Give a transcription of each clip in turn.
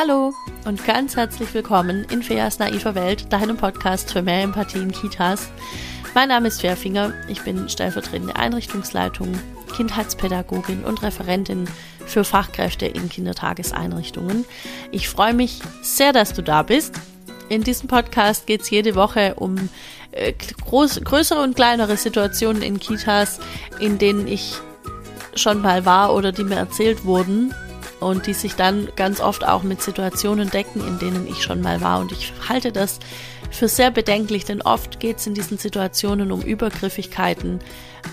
Hallo und ganz herzlich willkommen in Feas naiver Welt, deinem Podcast für mehr Empathie in Kitas. Mein Name ist Fairfinger, ich bin stellvertretende Einrichtungsleitung, Kindheitspädagogin und Referentin für Fachkräfte in Kindertageseinrichtungen. Ich freue mich sehr, dass du da bist. In diesem Podcast geht es jede Woche um äh, groß, größere und kleinere Situationen in Kitas, in denen ich schon mal war oder die mir erzählt wurden und die sich dann ganz oft auch mit Situationen decken, in denen ich schon mal war. Und ich halte das für sehr bedenklich, denn oft geht es in diesen Situationen um Übergriffigkeiten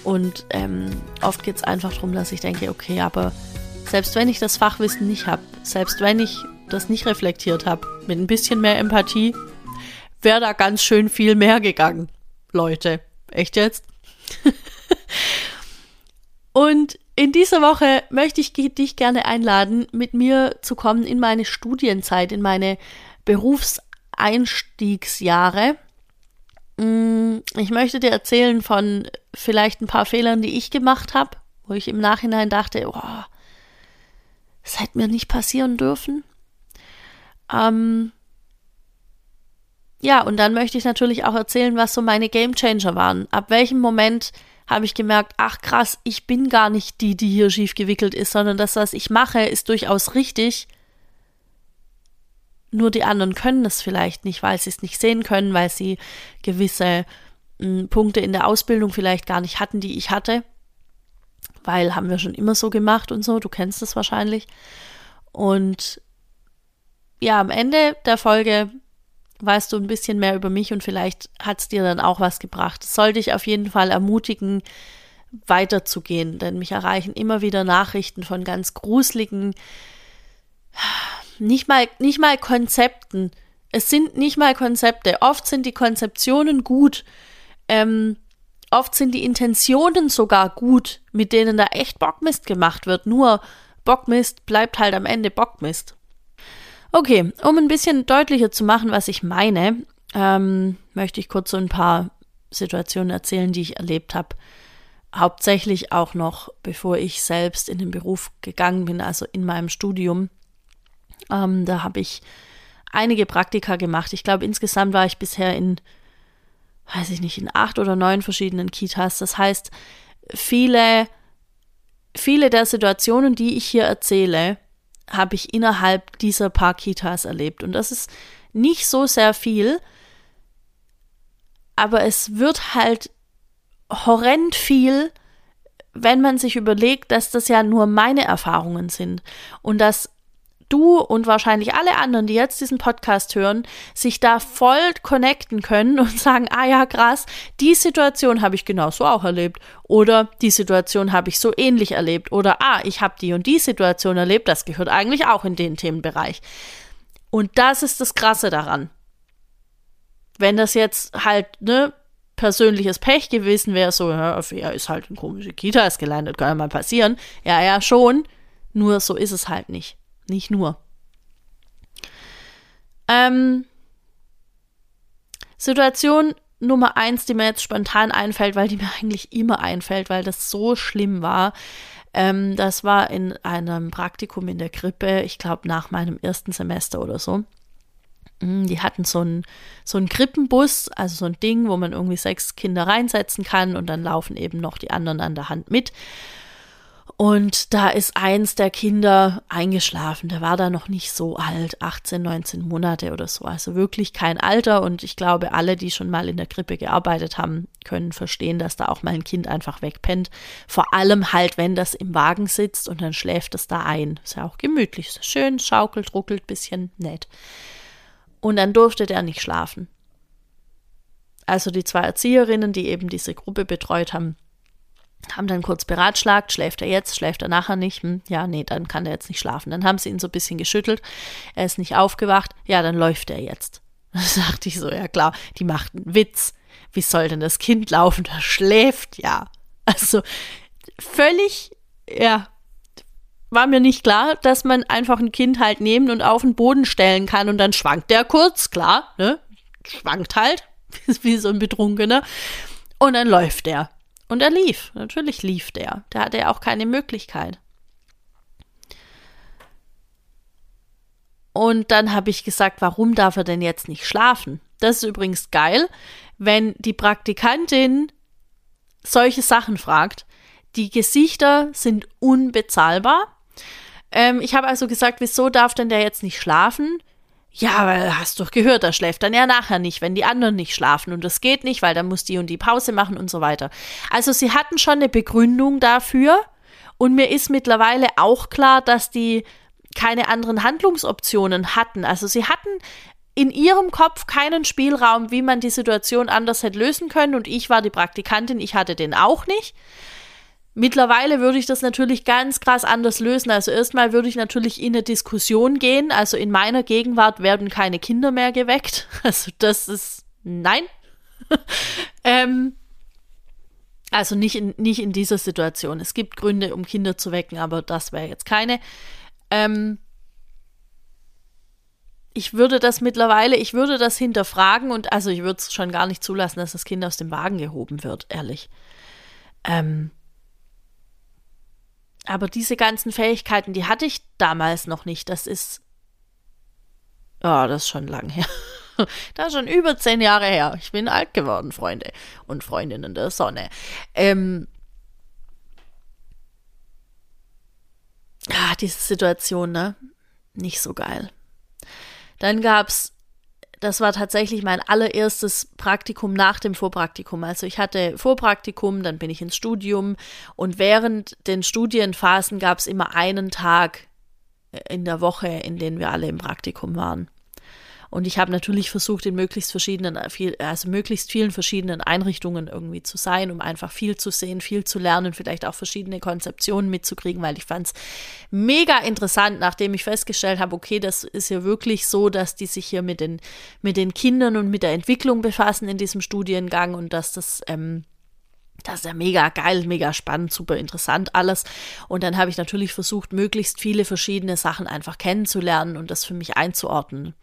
und ähm, oft geht es einfach darum, dass ich denke, okay, aber selbst wenn ich das Fachwissen nicht habe, selbst wenn ich das nicht reflektiert habe, mit ein bisschen mehr Empathie, wäre da ganz schön viel mehr gegangen. Leute, echt jetzt? und in dieser Woche möchte ich dich gerne einladen, mit mir zu kommen in meine Studienzeit, in meine Berufseinstiegsjahre. Mm, ich möchte dir erzählen von vielleicht ein paar Fehlern, die ich gemacht habe, wo ich im Nachhinein dachte, oh, das hätte mir nicht passieren dürfen. Ähm, ja, und dann möchte ich natürlich auch erzählen, was so meine Game Changer waren. Ab welchem Moment habe ich gemerkt, ach krass, ich bin gar nicht die, die hier schief gewickelt ist, sondern das, was ich mache, ist durchaus richtig. Nur die anderen können es vielleicht nicht, weil sie es nicht sehen können, weil sie gewisse hm, Punkte in der Ausbildung vielleicht gar nicht hatten, die ich hatte. Weil haben wir schon immer so gemacht und so, du kennst es wahrscheinlich. Und ja, am Ende der Folge weißt du ein bisschen mehr über mich und vielleicht hat es dir dann auch was gebracht. Es soll dich auf jeden Fall ermutigen, weiterzugehen, denn mich erreichen immer wieder Nachrichten von ganz gruseligen, nicht mal, nicht mal Konzepten. Es sind nicht mal Konzepte. Oft sind die Konzeptionen gut. Ähm, oft sind die Intentionen sogar gut, mit denen da echt Bockmist gemacht wird. Nur Bockmist bleibt halt am Ende Bockmist. Okay, um ein bisschen deutlicher zu machen, was ich meine, ähm, möchte ich kurz so ein paar Situationen erzählen, die ich erlebt habe. Hauptsächlich auch noch, bevor ich selbst in den Beruf gegangen bin, also in meinem Studium. Ähm, da habe ich einige Praktika gemacht. Ich glaube, insgesamt war ich bisher in, weiß ich nicht, in acht oder neun verschiedenen Kitas. Das heißt, viele, viele der Situationen, die ich hier erzähle, habe ich innerhalb dieser paar Kitas erlebt. Und das ist nicht so sehr viel, aber es wird halt horrend viel, wenn man sich überlegt, dass das ja nur meine Erfahrungen sind und dass du und wahrscheinlich alle anderen, die jetzt diesen Podcast hören, sich da voll connecten können und sagen, ah ja, krass, die Situation habe ich genauso auch erlebt oder die Situation habe ich so ähnlich erlebt oder ah, ich habe die und die Situation erlebt, das gehört eigentlich auch in den Themenbereich. Und das ist das Krasse daran. Wenn das jetzt halt, ne, persönliches Pech gewesen wäre, so, ja, er ist halt in komische Kitas gelandet, kann ja mal passieren. Ja, ja, schon. Nur so ist es halt nicht. Nicht nur. Ähm, Situation Nummer eins, die mir jetzt spontan einfällt, weil die mir eigentlich immer einfällt, weil das so schlimm war. Ähm, das war in einem Praktikum in der Krippe, ich glaube nach meinem ersten Semester oder so. Mm, die hatten so einen so einen Krippenbus, also so ein Ding, wo man irgendwie sechs Kinder reinsetzen kann und dann laufen eben noch die anderen an der Hand mit. Und da ist eins der Kinder eingeschlafen. Der war da noch nicht so alt, 18, 19 Monate oder so. Also wirklich kein Alter. Und ich glaube, alle, die schon mal in der Krippe gearbeitet haben, können verstehen, dass da auch mal ein Kind einfach wegpennt. Vor allem halt, wenn das im Wagen sitzt und dann schläft es da ein. Ist ja auch gemütlich. Ist schön, schaukelt, ruckelt, bisschen nett. Und dann durfte der nicht schlafen. Also die zwei Erzieherinnen, die eben diese Gruppe betreut haben, haben dann kurz beratschlagt, schläft er jetzt, schläft er nachher nicht? Hm, ja, nee, dann kann er jetzt nicht schlafen. Dann haben sie ihn so ein bisschen geschüttelt, er ist nicht aufgewacht, ja, dann läuft er jetzt. Da sagte ich so, ja klar, die macht einen Witz. Wie soll denn das Kind laufen? Das schläft ja. Also völlig, ja, war mir nicht klar, dass man einfach ein Kind halt nehmen und auf den Boden stellen kann und dann schwankt der kurz, klar, ne? Schwankt halt, wie so ein Betrunkener. Und dann läuft der. Und er lief. Natürlich lief der. Der hatte ja auch keine Möglichkeit. Und dann habe ich gesagt, warum darf er denn jetzt nicht schlafen? Das ist übrigens geil, wenn die Praktikantin solche Sachen fragt. Die Gesichter sind unbezahlbar. Ähm, ich habe also gesagt, wieso darf denn der jetzt nicht schlafen? Ja, weil hast doch gehört, er schläft dann ja nachher nicht, wenn die anderen nicht schlafen und das geht nicht, weil dann muss die und die Pause machen und so weiter. Also sie hatten schon eine Begründung dafür und mir ist mittlerweile auch klar, dass die keine anderen Handlungsoptionen hatten. Also sie hatten in ihrem Kopf keinen Spielraum, wie man die Situation anders hätte lösen können und ich war die Praktikantin, ich hatte den auch nicht. Mittlerweile würde ich das natürlich ganz krass anders lösen. Also erstmal würde ich natürlich in eine Diskussion gehen. Also in meiner Gegenwart werden keine Kinder mehr geweckt. Also das ist nein. ähm, also nicht in, nicht in dieser Situation. Es gibt Gründe, um Kinder zu wecken, aber das wäre jetzt keine. Ähm, ich würde das mittlerweile, ich würde das hinterfragen und also ich würde es schon gar nicht zulassen, dass das Kind aus dem Wagen gehoben wird, ehrlich. Ähm, aber diese ganzen Fähigkeiten, die hatte ich damals noch nicht. Das ist. Ja, oh, das ist schon lang her. das ist schon über zehn Jahre her. Ich bin alt geworden, Freunde und Freundinnen der Sonne. Ähm, ah, diese Situation, ne? Nicht so geil. Dann gab's das war tatsächlich mein allererstes Praktikum nach dem Vorpraktikum. Also ich hatte Vorpraktikum, dann bin ich ins Studium und während den Studienphasen gab es immer einen Tag in der Woche, in denen wir alle im Praktikum waren. Und ich habe natürlich versucht, in möglichst verschiedenen, also möglichst vielen verschiedenen Einrichtungen irgendwie zu sein, um einfach viel zu sehen, viel zu lernen, vielleicht auch verschiedene Konzeptionen mitzukriegen, weil ich fand es mega interessant, nachdem ich festgestellt habe, okay, das ist ja wirklich so, dass die sich hier mit den, mit den Kindern und mit der Entwicklung befassen in diesem Studiengang und dass das ähm, das ist ja mega geil, mega spannend, super interessant alles. Und dann habe ich natürlich versucht, möglichst viele verschiedene Sachen einfach kennenzulernen und das für mich einzuordnen.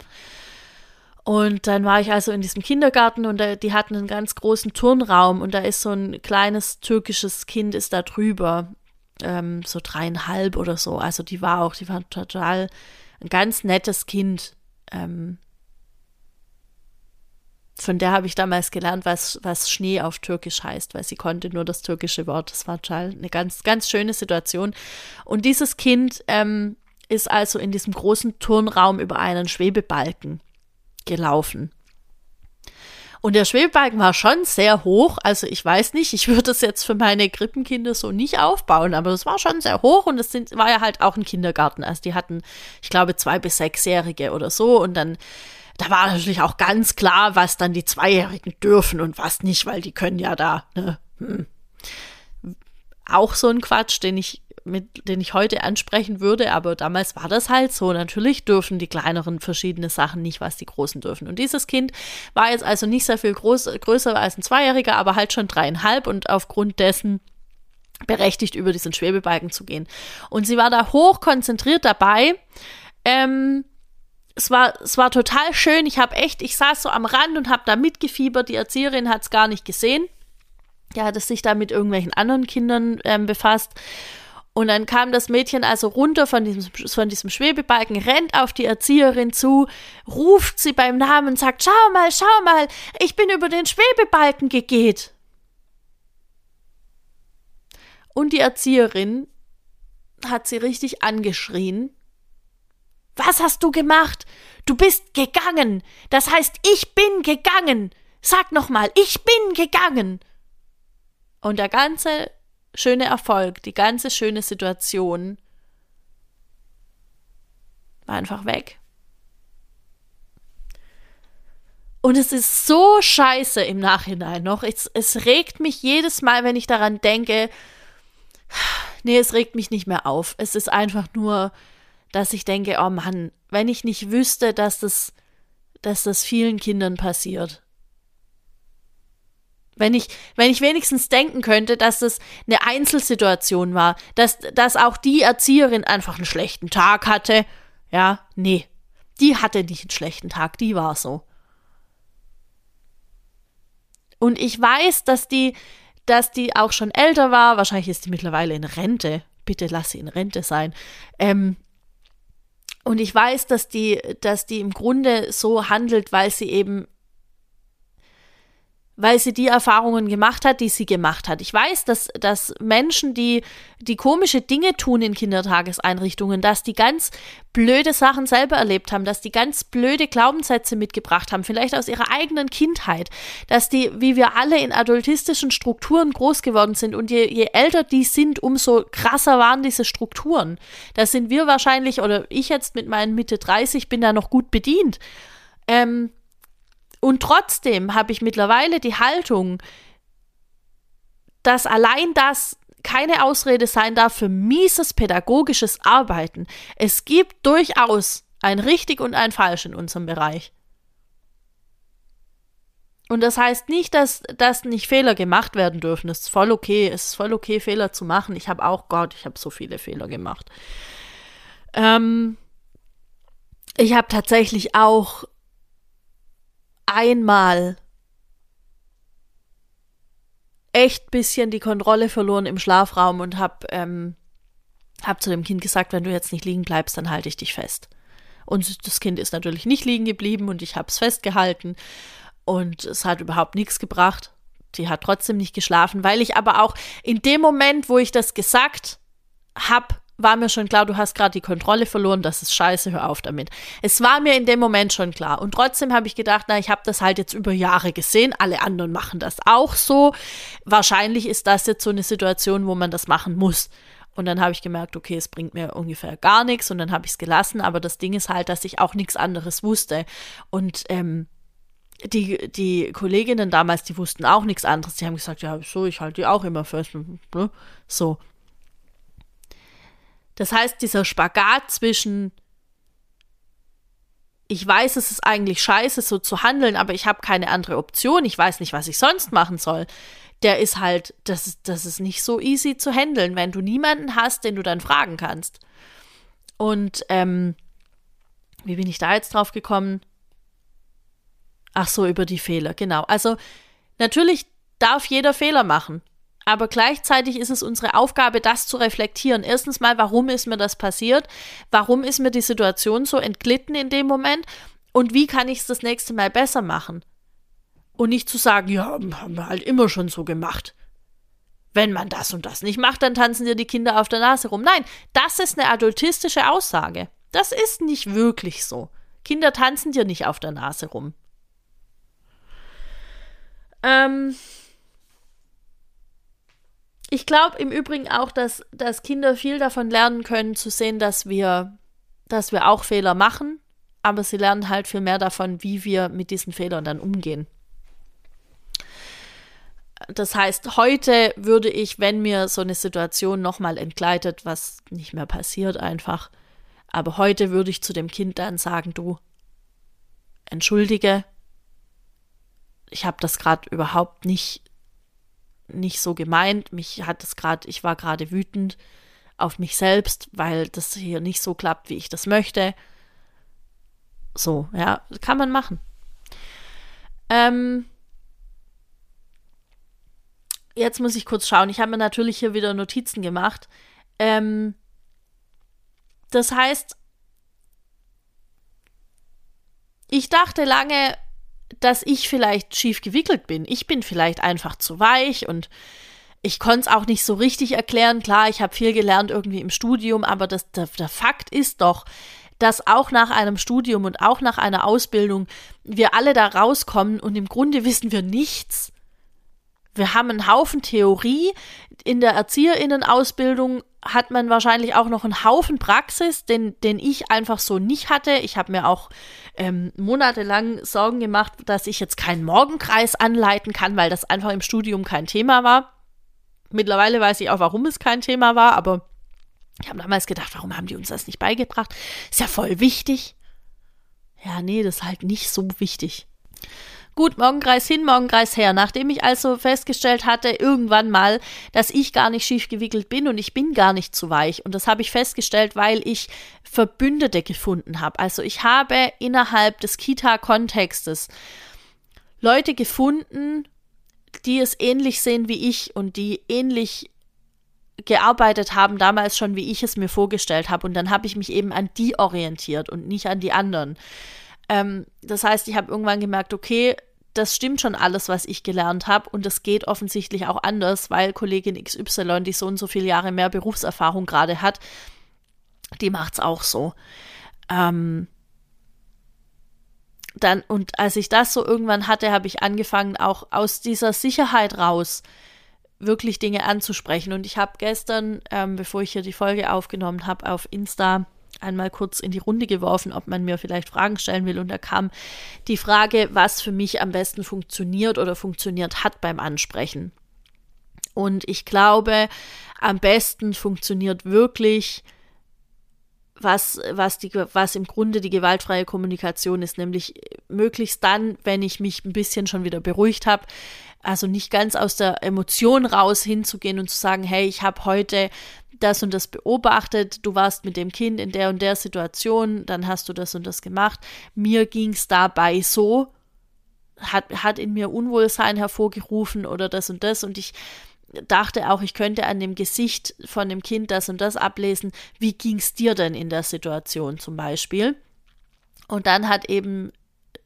Und dann war ich also in diesem Kindergarten und da, die hatten einen ganz großen Turnraum und da ist so ein kleines türkisches Kind ist da drüber, ähm, so dreieinhalb oder so. Also die war auch, die war total ein ganz nettes Kind. Ähm, von der habe ich damals gelernt, was, was Schnee auf Türkisch heißt, weil sie konnte nur das türkische Wort. Das war total eine ganz, ganz schöne Situation. Und dieses Kind ähm, ist also in diesem großen Turnraum über einen Schwebebalken gelaufen. Und der Schwebebalken war schon sehr hoch. Also ich weiß nicht, ich würde es jetzt für meine Krippenkinder so nicht aufbauen, aber es war schon sehr hoch und es sind, war ja halt auch ein Kindergarten. Also die hatten, ich glaube, zwei bis sechsjährige oder so. Und dann, da war natürlich auch ganz klar, was dann die Zweijährigen dürfen und was nicht, weil die können ja da, ne? Hm. Auch so ein Quatsch, den ich mit, den ich heute ansprechen würde, aber damals war das halt so. Natürlich dürfen die kleineren verschiedene Sachen nicht, was die großen dürfen. Und dieses Kind war jetzt also nicht sehr viel groß, größer als ein Zweijähriger, aber halt schon dreieinhalb und aufgrund dessen berechtigt, über diesen Schwebebalken zu gehen. Und sie war da hoch konzentriert dabei. Ähm, es war, es war total schön. Ich habe echt, ich saß so am Rand und habe da mitgefiebert. Die Erzieherin hat es gar nicht gesehen. Der hat es sich da mit irgendwelchen anderen Kindern ähm, befasst. Und dann kam das Mädchen also runter von diesem, von diesem Schwebebalken, rennt auf die Erzieherin zu, ruft sie beim Namen, sagt, schau mal, schau mal, ich bin über den Schwebebalken gegeht. Und die Erzieherin hat sie richtig angeschrien. Was hast du gemacht? Du bist gegangen. Das heißt, ich bin gegangen. Sag nochmal, ich bin gegangen. Und der ganze schöne Erfolg, die ganze schöne Situation war einfach weg. Und es ist so scheiße im Nachhinein noch. Es, es regt mich jedes Mal, wenn ich daran denke. Nee, es regt mich nicht mehr auf. Es ist einfach nur, dass ich denke, oh Mann, wenn ich nicht wüsste, dass das, dass das vielen Kindern passiert. Wenn ich, wenn ich wenigstens denken könnte, dass das eine Einzelsituation war, dass, dass auch die Erzieherin einfach einen schlechten Tag hatte. Ja, nee. Die hatte nicht einen schlechten Tag, die war so. Und ich weiß, dass die, dass die auch schon älter war. Wahrscheinlich ist die mittlerweile in Rente. Bitte lass sie in Rente sein. Ähm, Und ich weiß, dass die, dass die im Grunde so handelt, weil sie eben weil sie die Erfahrungen gemacht hat, die sie gemacht hat. Ich weiß, dass, dass Menschen, die, die komische Dinge tun in Kindertageseinrichtungen, dass die ganz blöde Sachen selber erlebt haben, dass die ganz blöde Glaubenssätze mitgebracht haben, vielleicht aus ihrer eigenen Kindheit, dass die, wie wir alle in adultistischen Strukturen groß geworden sind und je, je älter die sind, umso krasser waren diese Strukturen. Da sind wir wahrscheinlich, oder ich jetzt mit meinen Mitte 30 bin da noch gut bedient. Ähm, und trotzdem habe ich mittlerweile die Haltung, dass allein das keine Ausrede sein darf für mieses pädagogisches Arbeiten. Es gibt durchaus ein richtig und ein falsch in unserem Bereich. Und das heißt nicht, dass, dass nicht Fehler gemacht werden dürfen. Es ist voll okay. Es ist voll okay, Fehler zu machen. Ich habe auch, Gott, ich habe so viele Fehler gemacht. Ähm, ich habe tatsächlich auch einmal echt bisschen die Kontrolle verloren im Schlafraum und hab, ähm, hab zu dem Kind gesagt, wenn du jetzt nicht liegen bleibst, dann halte ich dich fest. Und das Kind ist natürlich nicht liegen geblieben und ich hab's festgehalten und es hat überhaupt nichts gebracht. Die hat trotzdem nicht geschlafen, weil ich aber auch in dem Moment, wo ich das gesagt hab, war mir schon klar, du hast gerade die Kontrolle verloren, das ist scheiße, hör auf damit. Es war mir in dem Moment schon klar. Und trotzdem habe ich gedacht, na, ich habe das halt jetzt über Jahre gesehen, alle anderen machen das auch so. Wahrscheinlich ist das jetzt so eine Situation, wo man das machen muss. Und dann habe ich gemerkt, okay, es bringt mir ungefähr gar nichts und dann habe ich es gelassen. Aber das Ding ist halt, dass ich auch nichts anderes wusste. Und ähm, die, die Kolleginnen damals, die wussten auch nichts anderes. Die haben gesagt, ja, so, ich halte die auch immer fest. Ne? So. Das heißt, dieser Spagat zwischen ich weiß, es ist eigentlich scheiße, so zu handeln, aber ich habe keine andere Option, ich weiß nicht, was ich sonst machen soll. Der ist halt, das, das ist nicht so easy zu handeln, wenn du niemanden hast, den du dann fragen kannst. Und ähm, wie bin ich da jetzt drauf gekommen? Ach so, über die Fehler, genau. Also natürlich darf jeder Fehler machen. Aber gleichzeitig ist es unsere Aufgabe, das zu reflektieren. Erstens mal, warum ist mir das passiert? Warum ist mir die Situation so entglitten in dem Moment? Und wie kann ich es das nächste Mal besser machen? Und nicht zu sagen, ja, haben wir halt immer schon so gemacht. Wenn man das und das nicht macht, dann tanzen dir die Kinder auf der Nase rum. Nein, das ist eine adultistische Aussage. Das ist nicht wirklich so. Kinder tanzen dir nicht auf der Nase rum. Ähm, ich glaube im Übrigen auch, dass, dass Kinder viel davon lernen können, zu sehen, dass wir, dass wir auch Fehler machen, aber sie lernen halt viel mehr davon, wie wir mit diesen Fehlern dann umgehen. Das heißt, heute würde ich, wenn mir so eine Situation nochmal entgleitet, was nicht mehr passiert einfach, aber heute würde ich zu dem Kind dann sagen, du, entschuldige, ich habe das gerade überhaupt nicht nicht so gemeint. Mich hat es gerade, ich war gerade wütend auf mich selbst, weil das hier nicht so klappt, wie ich das möchte. So, ja, kann man machen. Ähm, jetzt muss ich kurz schauen. Ich habe mir natürlich hier wieder Notizen gemacht. Ähm, das heißt, ich dachte lange, dass ich vielleicht schief gewickelt bin. Ich bin vielleicht einfach zu weich und ich konnte es auch nicht so richtig erklären. Klar, ich habe viel gelernt irgendwie im Studium, aber das, der, der Fakt ist doch, dass auch nach einem Studium und auch nach einer Ausbildung wir alle da rauskommen und im Grunde wissen wir nichts. Wir haben einen Haufen Theorie. In der Erzieherinnenausbildung hat man wahrscheinlich auch noch einen Haufen Praxis, den, den ich einfach so nicht hatte. Ich habe mir auch ähm, monatelang Sorgen gemacht, dass ich jetzt keinen Morgenkreis anleiten kann, weil das einfach im Studium kein Thema war. Mittlerweile weiß ich auch, warum es kein Thema war, aber ich habe damals gedacht, warum haben die uns das nicht beigebracht? Ist ja voll wichtig. Ja, nee, das ist halt nicht so wichtig. Gut, Morgenkreis hin, Morgenkreis her. Nachdem ich also festgestellt hatte, irgendwann mal, dass ich gar nicht schief gewickelt bin und ich bin gar nicht zu weich. Und das habe ich festgestellt, weil ich Verbündete gefunden habe. Also ich habe innerhalb des Kita-Kontextes Leute gefunden, die es ähnlich sehen wie ich und die ähnlich gearbeitet haben, damals schon, wie ich es mir vorgestellt habe. Und dann habe ich mich eben an die orientiert und nicht an die anderen. Ähm, das heißt, ich habe irgendwann gemerkt, okay, das stimmt schon alles, was ich gelernt habe und das geht offensichtlich auch anders, weil Kollegin XY, die so und so viele Jahre mehr Berufserfahrung gerade hat, die macht es auch so. Ähm, dann, und als ich das so irgendwann hatte, habe ich angefangen, auch aus dieser Sicherheit raus wirklich Dinge anzusprechen. Und ich habe gestern, ähm, bevor ich hier die Folge aufgenommen habe, auf Insta einmal kurz in die Runde geworfen, ob man mir vielleicht Fragen stellen will. Und da kam die Frage, was für mich am besten funktioniert oder funktioniert hat beim Ansprechen. Und ich glaube, am besten funktioniert wirklich was, was, die, was im Grunde die gewaltfreie Kommunikation ist, nämlich möglichst dann, wenn ich mich ein bisschen schon wieder beruhigt habe, also nicht ganz aus der Emotion raus hinzugehen und zu sagen, hey, ich habe heute das und das beobachtet, du warst mit dem Kind in der und der Situation, dann hast du das und das gemacht. Mir ging es dabei so, hat, hat in mir Unwohlsein hervorgerufen oder das und das und ich dachte auch, ich könnte an dem Gesicht von dem Kind das und das ablesen. Wie ging es dir denn in der Situation zum Beispiel? Und dann hat eben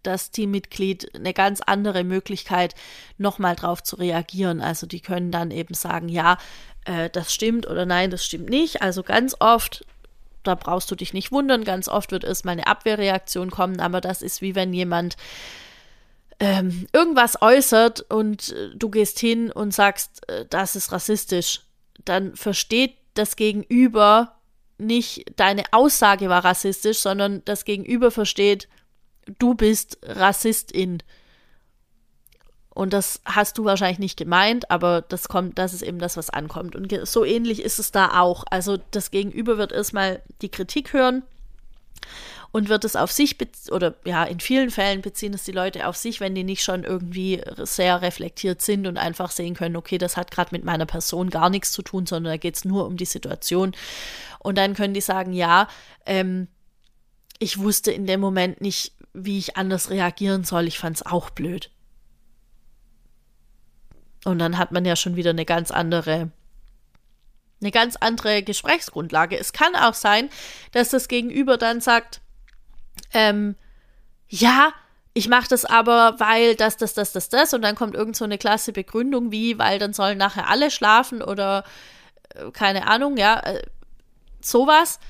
das Teammitglied eine ganz andere Möglichkeit, nochmal drauf zu reagieren. Also die können dann eben sagen, ja, äh, das stimmt oder nein, das stimmt nicht. Also ganz oft, da brauchst du dich nicht wundern, ganz oft wird erstmal eine Abwehrreaktion kommen, aber das ist wie wenn jemand ähm, irgendwas äußert und äh, du gehst hin und sagst, äh, das ist rassistisch, dann versteht das Gegenüber nicht, deine Aussage war rassistisch, sondern das Gegenüber versteht, du bist Rassistin. Und das hast du wahrscheinlich nicht gemeint, aber das kommt, das ist eben das, was ankommt. Und so ähnlich ist es da auch. Also das Gegenüber wird erstmal die Kritik hören und wird es auf sich oder ja, in vielen Fällen beziehen es die Leute auf sich, wenn die nicht schon irgendwie sehr reflektiert sind und einfach sehen können, okay, das hat gerade mit meiner Person gar nichts zu tun, sondern da geht es nur um die Situation. Und dann können die sagen, ja, ähm, ich wusste in dem Moment nicht, wie ich anders reagieren soll. Ich fand es auch blöd. Und dann hat man ja schon wieder eine ganz andere eine ganz andere Gesprächsgrundlage. Es kann auch sein, dass das Gegenüber dann sagt, ähm, ja, ich mache das aber, weil das, das, das, das, das und dann kommt irgend so eine klasse Begründung wie, weil dann sollen nachher alle schlafen oder äh, keine Ahnung, ja, äh, sowas.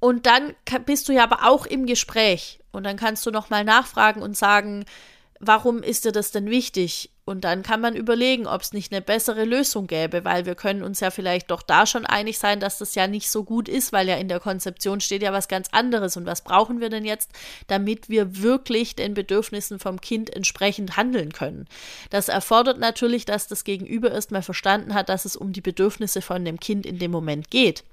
Und dann bist du ja aber auch im Gespräch und dann kannst du nochmal nachfragen und sagen, warum ist dir das denn wichtig? Und dann kann man überlegen, ob es nicht eine bessere Lösung gäbe, weil wir können uns ja vielleicht doch da schon einig sein, dass das ja nicht so gut ist, weil ja in der Konzeption steht ja was ganz anderes. Und was brauchen wir denn jetzt, damit wir wirklich den Bedürfnissen vom Kind entsprechend handeln können? Das erfordert natürlich, dass das Gegenüber erstmal verstanden hat, dass es um die Bedürfnisse von dem Kind in dem Moment geht.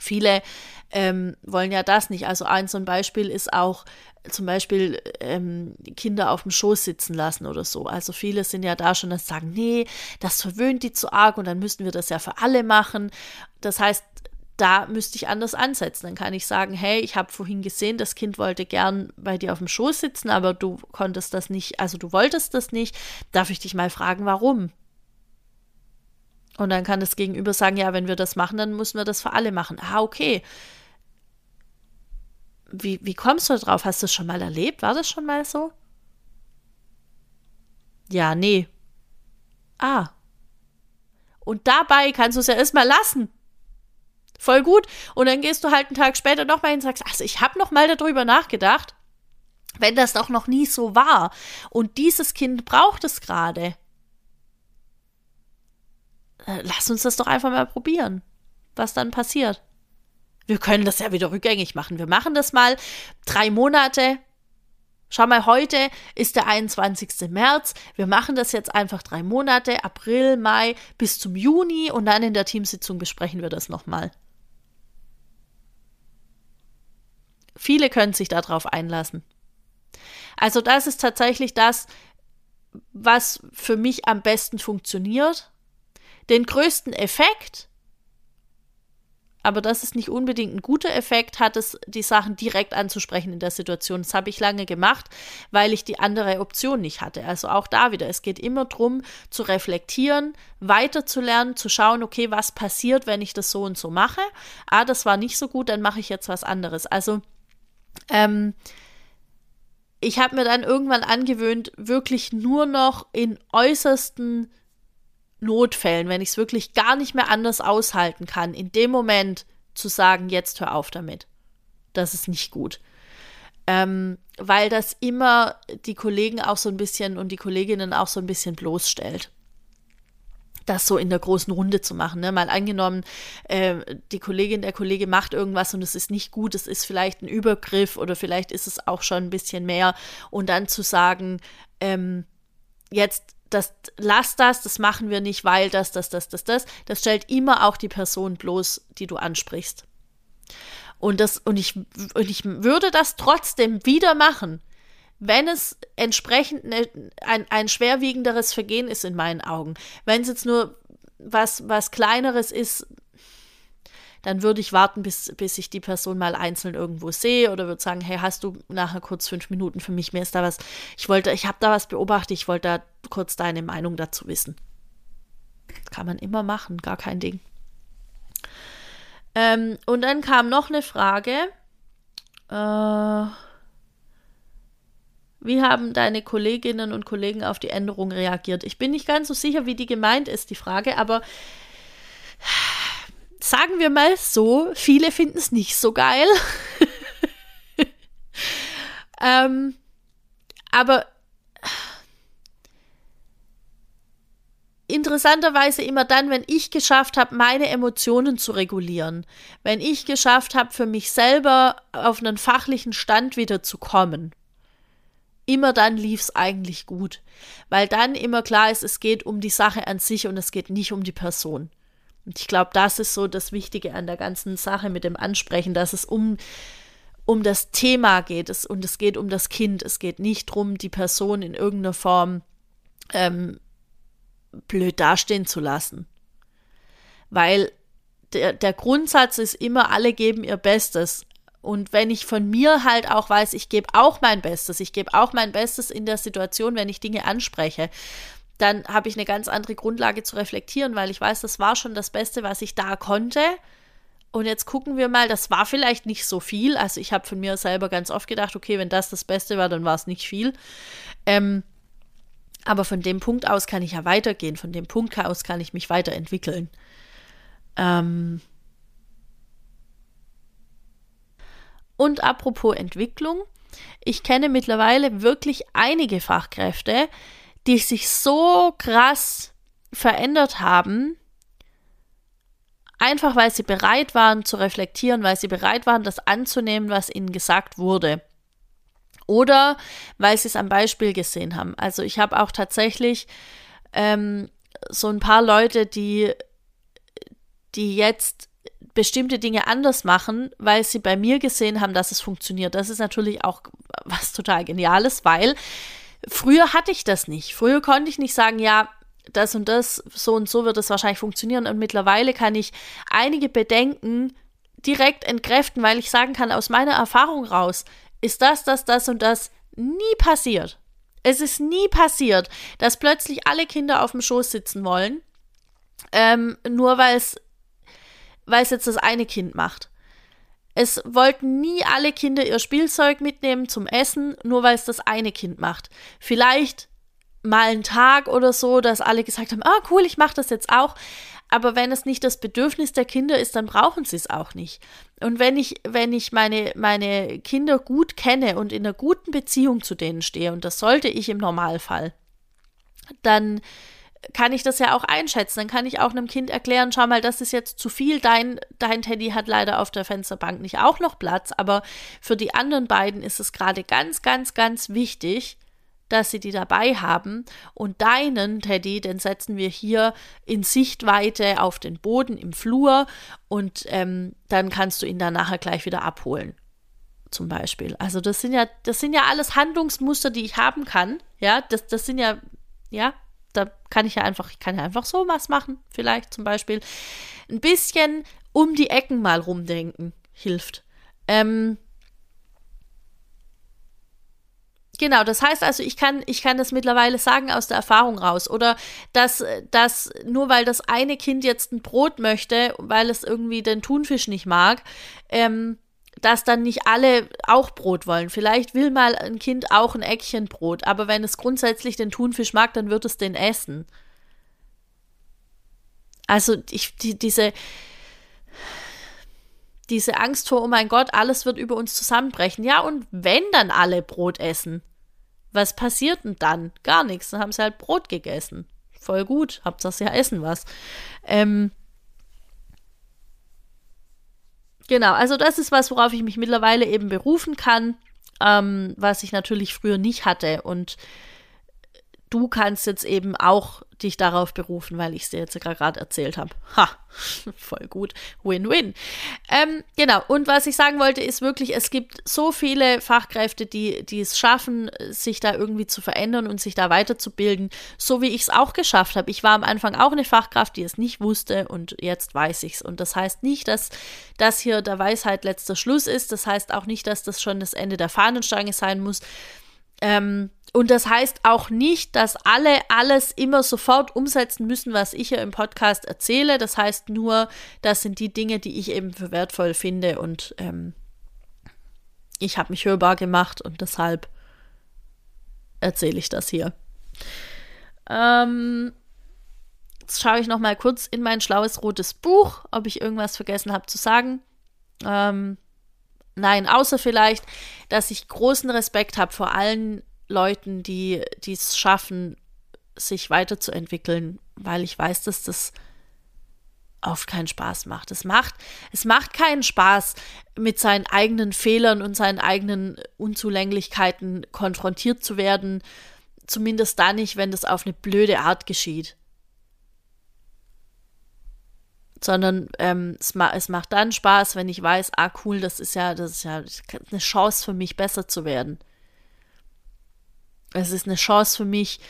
Viele ähm, wollen ja das nicht. Also ein so ein Beispiel ist auch zum Beispiel ähm, Kinder auf dem Schoß sitzen lassen oder so. Also viele sind ja da schon, dass sagen, nee, das verwöhnt die zu arg und dann müssten wir das ja für alle machen. Das heißt, da müsste ich anders ansetzen. Dann kann ich sagen, hey, ich habe vorhin gesehen, das Kind wollte gern bei dir auf dem Schoß sitzen, aber du konntest das nicht, also du wolltest das nicht. Darf ich dich mal fragen, warum? Und dann kann das Gegenüber sagen, ja, wenn wir das machen, dann müssen wir das für alle machen. Ah, okay. Wie, wie kommst du drauf? Hast du es schon mal erlebt? War das schon mal so? Ja, nee. Ah. Und dabei kannst du es ja erstmal lassen. Voll gut. Und dann gehst du halt einen Tag später nochmal hin und sagst, also ich habe nochmal darüber nachgedacht, wenn das doch noch nie so war. Und dieses Kind braucht es gerade. Äh, lass uns das doch einfach mal probieren, was dann passiert. Wir können das ja wieder rückgängig machen. Wir machen das mal drei Monate. Schau mal, heute ist der 21. März. Wir machen das jetzt einfach drei Monate, April, Mai bis zum Juni und dann in der Teamsitzung besprechen wir das nochmal. Viele können sich darauf einlassen. Also das ist tatsächlich das, was für mich am besten funktioniert den größten Effekt aber das ist nicht unbedingt ein guter Effekt, hat es, die Sachen direkt anzusprechen in der Situation. Das habe ich lange gemacht, weil ich die andere Option nicht hatte. Also auch da wieder, es geht immer darum, zu reflektieren, weiterzulernen, zu schauen, okay, was passiert, wenn ich das so und so mache. Ah, das war nicht so gut, dann mache ich jetzt was anderes. Also, ähm, ich habe mir dann irgendwann angewöhnt, wirklich nur noch in äußersten Notfällen, wenn ich es wirklich gar nicht mehr anders aushalten kann, in dem Moment zu sagen, jetzt hör auf damit. Das ist nicht gut. Ähm, weil das immer die Kollegen auch so ein bisschen und die Kolleginnen auch so ein bisschen bloßstellt. Das so in der großen Runde zu machen. Ne? Mal angenommen, äh, die Kollegin, der Kollege macht irgendwas und es ist nicht gut, es ist vielleicht ein Übergriff oder vielleicht ist es auch schon ein bisschen mehr. Und dann zu sagen, ähm, jetzt das, lass das, das machen wir nicht, weil das, das, das, das, das, das stellt immer auch die Person bloß, die du ansprichst. Und das, und ich, und ich würde das trotzdem wieder machen, wenn es entsprechend ne, ein, ein schwerwiegenderes Vergehen ist in meinen Augen. Wenn es jetzt nur was, was kleineres ist, dann würde ich warten, bis, bis ich die Person mal einzeln irgendwo sehe oder würde sagen, hey, hast du nachher kurz fünf Minuten für mich? Mir ist da was, ich wollte, ich habe da was beobachtet, ich wollte da kurz deine Meinung dazu wissen. Das kann man immer machen, gar kein Ding. Ähm, und dann kam noch eine Frage. Äh, wie haben deine Kolleginnen und Kollegen auf die Änderung reagiert? Ich bin nicht ganz so sicher, wie die gemeint ist, die Frage, aber sagen wir mal so, viele finden es nicht so geil. ähm, aber interessanterweise immer dann, wenn ich geschafft habe, meine Emotionen zu regulieren, wenn ich geschafft habe, für mich selber auf einen fachlichen Stand wieder zu kommen, immer dann lief es eigentlich gut, weil dann immer klar ist, es geht um die Sache an sich und es geht nicht um die Person. Und ich glaube, das ist so das Wichtige an der ganzen Sache mit dem Ansprechen, dass es um, um das Thema geht es, und es geht um das Kind. Es geht nicht darum, die Person in irgendeiner Form ähm, blöd dastehen zu lassen. Weil der, der Grundsatz ist immer, alle geben ihr Bestes. Und wenn ich von mir halt auch weiß, ich gebe auch mein Bestes, ich gebe auch mein Bestes in der Situation, wenn ich Dinge anspreche, dann habe ich eine ganz andere Grundlage zu reflektieren, weil ich weiß, das war schon das Beste, was ich da konnte. Und jetzt gucken wir mal, das war vielleicht nicht so viel. Also ich habe von mir selber ganz oft gedacht, okay, wenn das das Beste war, dann war es nicht viel. Ähm, aber von dem Punkt aus kann ich ja weitergehen. Von dem Punkt aus kann ich mich weiterentwickeln. Ähm und apropos Entwicklung, ich kenne mittlerweile wirklich einige Fachkräfte, die sich so krass verändert haben, einfach weil sie bereit waren zu reflektieren, weil sie bereit waren, das anzunehmen, was ihnen gesagt wurde. Oder weil sie es am Beispiel gesehen haben. Also ich habe auch tatsächlich ähm, so ein paar Leute, die, die jetzt bestimmte Dinge anders machen, weil sie bei mir gesehen haben, dass es funktioniert. Das ist natürlich auch was total Geniales, weil Früher hatte ich das nicht. Früher konnte ich nicht sagen, ja, das und das, so und so wird es wahrscheinlich funktionieren. Und mittlerweile kann ich einige Bedenken direkt entkräften, weil ich sagen kann, aus meiner Erfahrung raus, ist das, das, das und das nie passiert. Es ist nie passiert, dass plötzlich alle Kinder auf dem Schoß sitzen wollen, ähm, nur weil es jetzt das eine Kind macht. Es wollten nie alle Kinder ihr Spielzeug mitnehmen zum Essen, nur weil es das eine Kind macht. Vielleicht mal einen Tag oder so, dass alle gesagt haben, ah cool, ich mache das jetzt auch. Aber wenn es nicht das Bedürfnis der Kinder ist, dann brauchen sie es auch nicht. Und wenn ich, wenn ich meine, meine Kinder gut kenne und in einer guten Beziehung zu denen stehe, und das sollte ich im Normalfall, dann kann ich das ja auch einschätzen. Dann kann ich auch einem Kind erklären, schau mal, das ist jetzt zu viel. Dein, dein Teddy hat leider auf der Fensterbank nicht auch noch Platz, aber für die anderen beiden ist es gerade ganz, ganz, ganz wichtig, dass sie die dabei haben. Und deinen Teddy, den setzen wir hier in Sichtweite auf den Boden im Flur und ähm, dann kannst du ihn dann nachher gleich wieder abholen. Zum Beispiel. Also das sind ja, das sind ja alles Handlungsmuster, die ich haben kann. Ja, das, das sind ja, ja, da kann ich ja einfach, ich kann ja einfach so was machen, vielleicht zum Beispiel. Ein bisschen um die Ecken mal rumdenken hilft. Ähm, Genau, das heißt also, ich kann, ich kann das mittlerweile sagen aus der Erfahrung raus. Oder dass, dass nur weil das eine Kind jetzt ein Brot möchte, weil es irgendwie den Thunfisch nicht mag, ähm, dass dann nicht alle auch Brot wollen. Vielleicht will mal ein Kind auch ein Eckchen Brot, aber wenn es grundsätzlich den Thunfisch mag, dann wird es den essen. Also ich, die, diese, diese Angst vor, oh mein Gott, alles wird über uns zusammenbrechen. Ja, und wenn dann alle Brot essen, was passiert denn dann? Gar nichts. Dann haben sie halt Brot gegessen. Voll gut. Habt das ja essen was. Ähm, genau, also das ist was, worauf ich mich mittlerweile eben berufen kann, ähm, was ich natürlich früher nicht hatte. Und du kannst jetzt eben auch dich darauf berufen, weil ich es dir jetzt gerade erzählt habe. Ha, voll gut. Win-win. Ähm, genau, und was ich sagen wollte, ist wirklich, es gibt so viele Fachkräfte, die, die es schaffen, sich da irgendwie zu verändern und sich da weiterzubilden, so wie ich es auch geschafft habe. Ich war am Anfang auch eine Fachkraft, die es nicht wusste und jetzt weiß ich es. Und das heißt nicht, dass das hier der Weisheit letzter Schluss ist. Das heißt auch nicht, dass das schon das Ende der Fahnenstange sein muss. Ähm, und das heißt auch nicht, dass alle alles immer sofort umsetzen müssen, was ich hier im Podcast erzähle. Das heißt nur, das sind die Dinge, die ich eben für wertvoll finde und ähm, ich habe mich hörbar gemacht und deshalb erzähle ich das hier. Ähm, jetzt schaue ich noch mal kurz in mein schlaues rotes Buch, ob ich irgendwas vergessen habe zu sagen. Ähm, nein, außer vielleicht, dass ich großen Respekt habe vor allen Leuten, die es schaffen, sich weiterzuentwickeln, weil ich weiß, dass das oft keinen Spaß macht. Es macht, es macht keinen Spaß, mit seinen eigenen Fehlern und seinen eigenen Unzulänglichkeiten konfrontiert zu werden. Zumindest da nicht, wenn das auf eine blöde Art geschieht. Sondern ähm, es, ma es macht dann Spaß, wenn ich weiß, ah cool, das ist ja, das ist ja eine Chance für mich, besser zu werden. Es ist eine Chance für mich,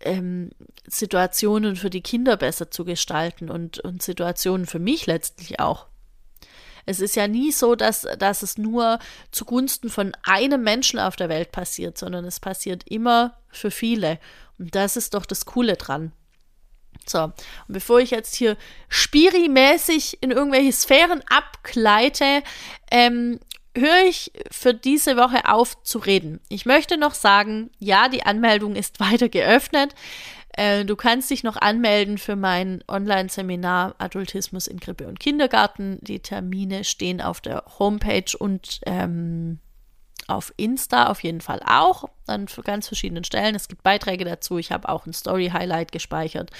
ähm, Situationen für die Kinder besser zu gestalten und, und Situationen für mich letztlich auch. Es ist ja nie so, dass, dass es nur zugunsten von einem Menschen auf der Welt passiert, sondern es passiert immer für viele. Und das ist doch das Coole dran. So, und bevor ich jetzt hier spirimäßig in irgendwelche Sphären abgleite, ähm, höre ich für diese Woche auf zu reden. Ich möchte noch sagen, ja, die Anmeldung ist weiter geöffnet. Äh, du kannst dich noch anmelden für mein Online-Seminar Adultismus in Krippe und Kindergarten. Die Termine stehen auf der Homepage und ähm, auf Insta auf jeden Fall auch, an ganz verschiedenen Stellen. Es gibt Beiträge dazu. Ich habe auch ein Story-Highlight gespeichert.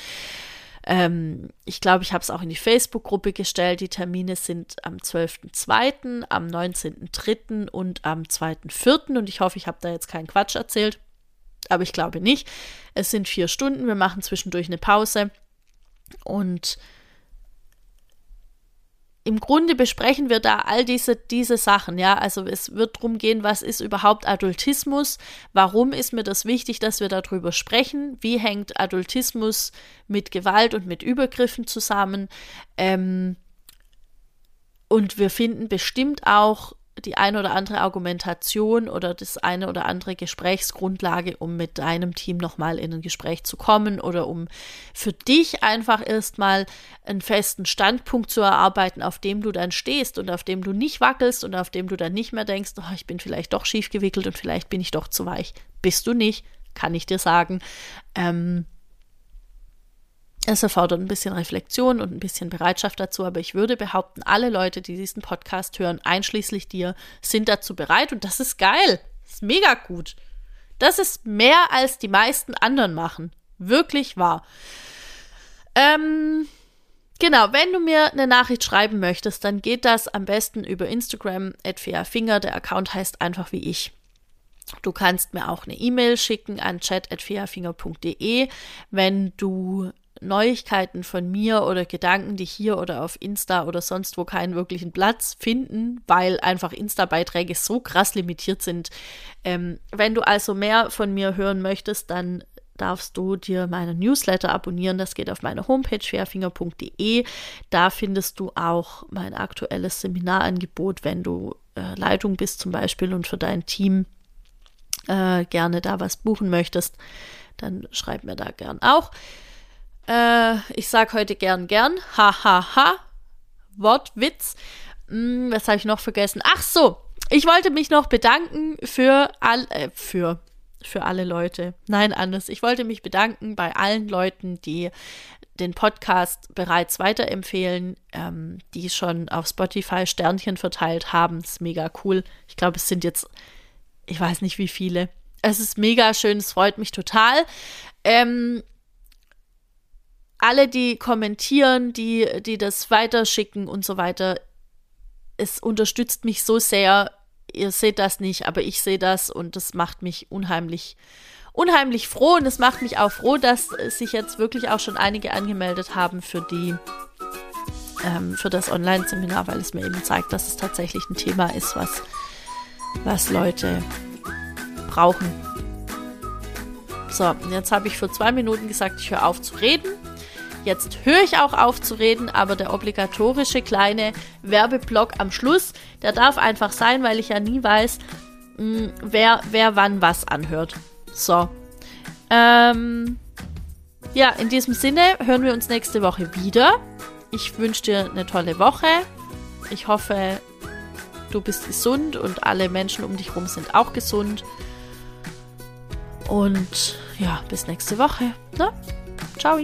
Ähm, ich glaube, ich habe es auch in die Facebook-Gruppe gestellt. Die Termine sind am 12.02., am 19.03. und am 2.04. Und ich hoffe, ich habe da jetzt keinen Quatsch erzählt. Aber ich glaube nicht. Es sind vier Stunden. Wir machen zwischendurch eine Pause. Und im Grunde besprechen wir da all diese, diese Sachen, ja. Also es wird darum gehen, was ist überhaupt Adultismus? Warum ist mir das wichtig, dass wir darüber sprechen? Wie hängt Adultismus mit Gewalt und mit Übergriffen zusammen? Ähm, und wir finden bestimmt auch die eine oder andere Argumentation oder das eine oder andere Gesprächsgrundlage, um mit deinem Team nochmal in ein Gespräch zu kommen oder um für dich einfach erstmal einen festen Standpunkt zu erarbeiten, auf dem du dann stehst und auf dem du nicht wackelst und auf dem du dann nicht mehr denkst, oh, ich bin vielleicht doch schief gewickelt und vielleicht bin ich doch zu weich. Bist du nicht, kann ich dir sagen. Ähm, es erfordert ein bisschen Reflexion und ein bisschen Bereitschaft dazu, aber ich würde behaupten, alle Leute, die diesen Podcast hören, einschließlich dir, sind dazu bereit und das ist geil. Das ist mega gut. Das ist mehr als die meisten anderen machen. Wirklich wahr. Ähm, genau, wenn du mir eine Nachricht schreiben möchtest, dann geht das am besten über Instagram, Finger. Der Account heißt einfach wie ich. Du kannst mir auch eine E-Mail schicken an chat.fairfinger.de, wenn du Neuigkeiten von mir oder Gedanken, die hier oder auf Insta oder sonst wo keinen wirklichen Platz finden, weil einfach Insta-Beiträge so krass limitiert sind. Ähm, wenn du also mehr von mir hören möchtest, dann darfst du dir meinen Newsletter abonnieren. Das geht auf meine Homepage schwerfinger.de. Da findest du auch mein aktuelles Seminarangebot, wenn du äh, Leitung bist zum Beispiel und für dein Team äh, gerne da was buchen möchtest. Dann schreib mir da gern auch. Äh, ich sage heute gern, gern. Ha, ha, ha. Wortwitz. Hm, was habe ich noch vergessen? Ach so, ich wollte mich noch bedanken für all, äh, für für alle Leute. Nein, anders. Ich wollte mich bedanken bei allen Leuten, die den Podcast bereits weiterempfehlen, ähm, die schon auf Spotify Sternchen verteilt haben. Das ist mega cool. Ich glaube, es sind jetzt, ich weiß nicht wie viele. Es ist mega schön, es freut mich total. Ähm, alle, die kommentieren, die, die das weiterschicken und so weiter, es unterstützt mich so sehr. Ihr seht das nicht, aber ich sehe das und das macht mich unheimlich, unheimlich froh und es macht mich auch froh, dass sich jetzt wirklich auch schon einige angemeldet haben für die ähm, für das Online-Seminar, weil es mir eben zeigt, dass es tatsächlich ein Thema ist, was, was Leute brauchen. So, jetzt habe ich für zwei Minuten gesagt, ich höre auf zu reden. Jetzt höre ich auch auf zu reden, aber der obligatorische kleine Werbeblock am Schluss, der darf einfach sein, weil ich ja nie weiß, mh, hm, wer, wer wann was anhört. So. Ähm, ja, in diesem Sinne hören wir uns nächste Woche wieder. Ich wünsche dir eine tolle Woche. Ich hoffe, du bist gesund und alle Menschen um dich herum sind auch gesund. Und ja, bis nächste Woche. Ne? Ciao.